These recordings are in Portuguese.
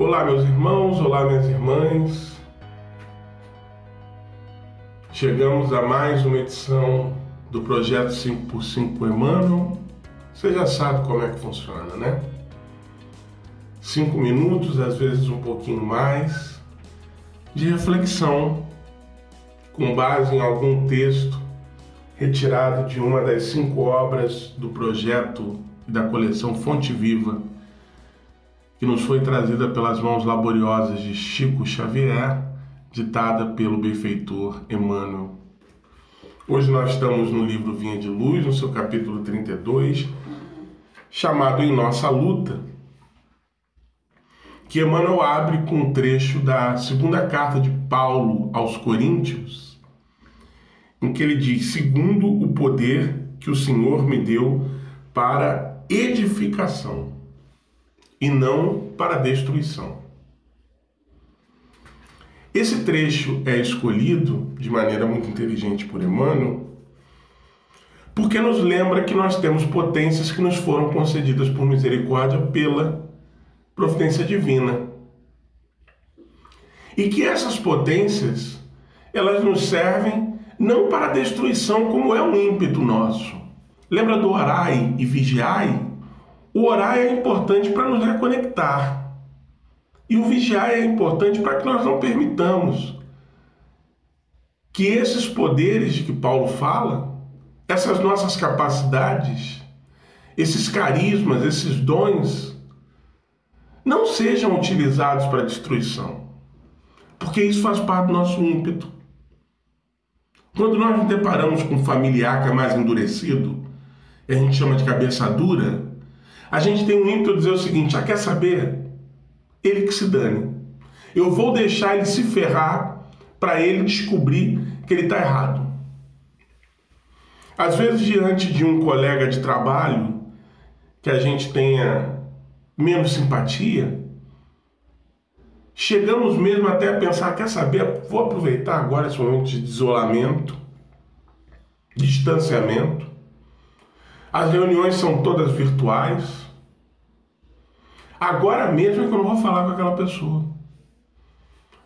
Olá, meus irmãos, olá, minhas irmãs. Chegamos a mais uma edição do projeto 5x5 Emmanuel. Você já sabe como é que funciona, né? Cinco minutos, às vezes um pouquinho mais, de reflexão com base em algum texto retirado de uma das cinco obras do projeto da coleção Fonte Viva que nos foi trazida pelas mãos laboriosas de Chico Xavier, ditada pelo benfeitor Emmanuel. Hoje nós estamos no livro Vinha de Luz, no seu capítulo 32, chamado Em Nossa Luta, que Emmanuel abre com um trecho da segunda carta de Paulo aos Coríntios, em que ele diz: Segundo o poder que o Senhor me deu para edificação e não para destruição. Esse trecho é escolhido de maneira muito inteligente por Emmanuel, porque nos lembra que nós temos potências que nos foram concedidas por misericórdia pela providência divina. E que essas potências, elas nos servem não para destruição como é um ímpeto nosso. Lembra do orai e vigiai? O orar é importante para nos reconectar. E o vigiar é importante para que nós não permitamos que esses poderes de que Paulo fala, essas nossas capacidades, esses carismas, esses dons, não sejam utilizados para destruição. Porque isso faz parte do nosso ímpeto. Quando nós nos deparamos com um familiar que é mais endurecido, a gente chama de cabeça dura, a gente tem um ímpeto de dizer o seguinte: ah, quer saber? Ele que se dane. Eu vou deixar ele se ferrar para ele descobrir que ele está errado. Às vezes, diante de um colega de trabalho que a gente tenha menos simpatia, chegamos mesmo até a pensar: quer saber? Vou aproveitar agora esse momento de isolamento, distanciamento. As reuniões são todas virtuais. Agora mesmo é que eu não vou falar com aquela pessoa.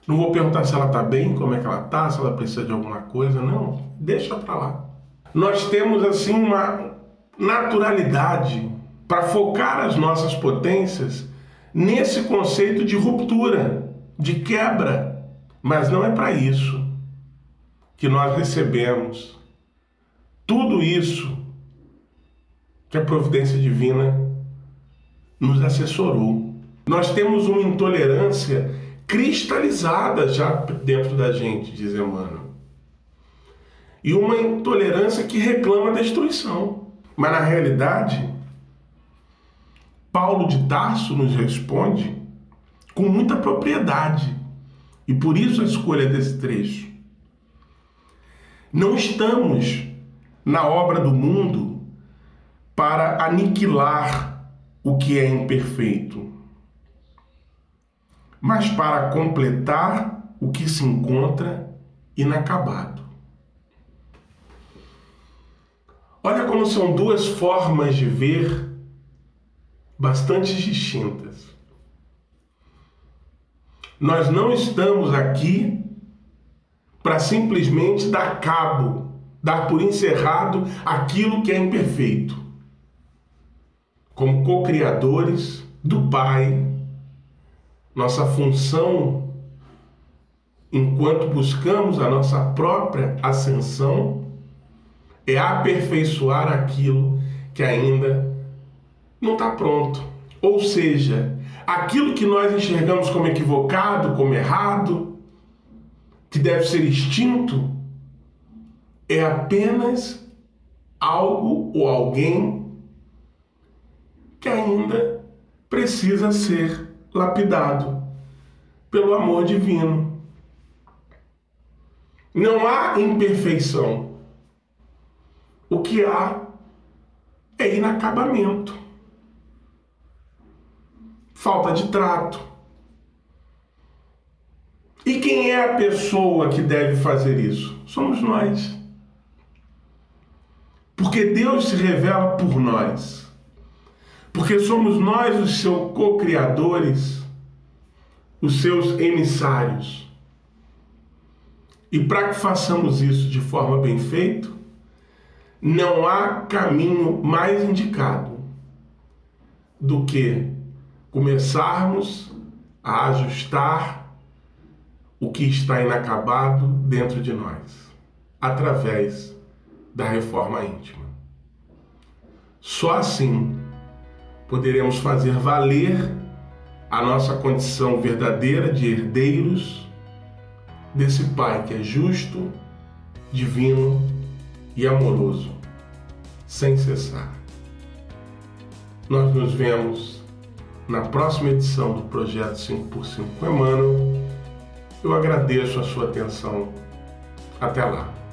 Não vou perguntar se ela está bem, como é que ela está, se ela precisa de alguma coisa. Não, deixa para lá. Nós temos assim uma naturalidade para focar as nossas potências nesse conceito de ruptura, de quebra. Mas não é para isso que nós recebemos tudo isso que a providência divina nos assessorou. Nós temos uma intolerância cristalizada já dentro da gente, diz Emmanuel. E uma intolerância que reclama destruição. Mas na realidade, Paulo de Tarso nos responde com muita propriedade. E por isso a escolha desse trecho. Não estamos na obra do mundo para aniquilar o que é imperfeito, mas para completar o que se encontra inacabado. Olha como são duas formas de ver bastante distintas. Nós não estamos aqui para simplesmente dar cabo, dar por encerrado aquilo que é imperfeito como co-criadores do Pai, nossa função enquanto buscamos a nossa própria ascensão é aperfeiçoar aquilo que ainda não está pronto. Ou seja, aquilo que nós enxergamos como equivocado, como errado, que deve ser extinto, é apenas algo ou alguém ainda precisa ser lapidado pelo amor divino. Não há imperfeição. O que há é inacabamento, falta de trato. E quem é a pessoa que deve fazer isso? Somos nós. Porque Deus se revela por nós porque somos nós os seus co-criadores, os seus emissários. E para que façamos isso de forma bem feita, não há caminho mais indicado do que começarmos a ajustar o que está inacabado dentro de nós, através da reforma íntima. Só assim poderemos fazer valer a nossa condição verdadeira de herdeiros desse Pai que é justo, divino e amoroso, sem cessar. Nós nos vemos na próxima edição do Projeto 5x5 com Emmanuel. Eu agradeço a sua atenção. Até lá.